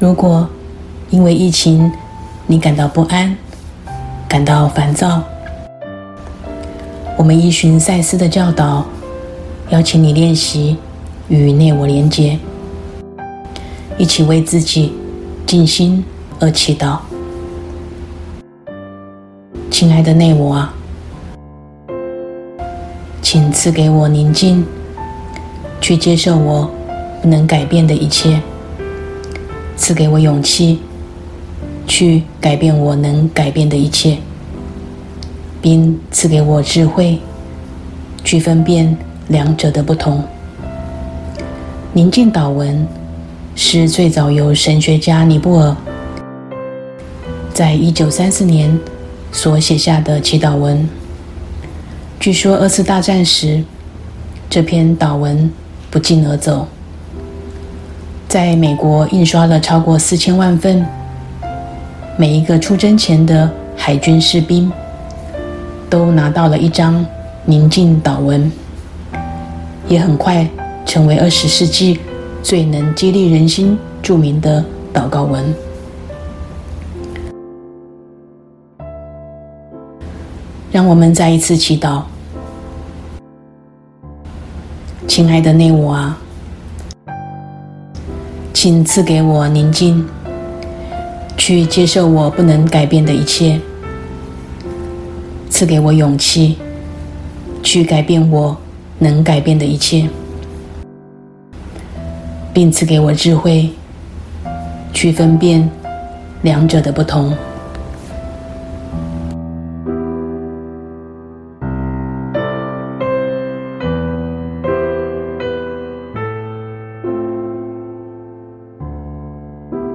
如果因为疫情你感到不安、感到烦躁，我们依循赛斯的教导，邀请你练习与内我连接，一起为自己静心而祈祷。亲爱的内我啊，请赐给我宁静，去接受我不能改变的一切。赐给我勇气，去改变我能改变的一切，并赐给我智慧，去分辨两者的不同。宁静祷文是最早由神学家尼布尔在一九三四年所写下的祈祷文。据说二次大战时，这篇祷文不胫而走。在美国印刷了超过四千万份，每一个出征前的海军士兵都拿到了一张宁静祷文，也很快成为二十世纪最能激励人心著名的祷告文。让我们再一次祈祷，亲爱的内我啊！请赐给我宁静，去接受我不能改变的一切；赐给我勇气，去改变我能改变的一切，并赐给我智慧，去分辨两者的不同。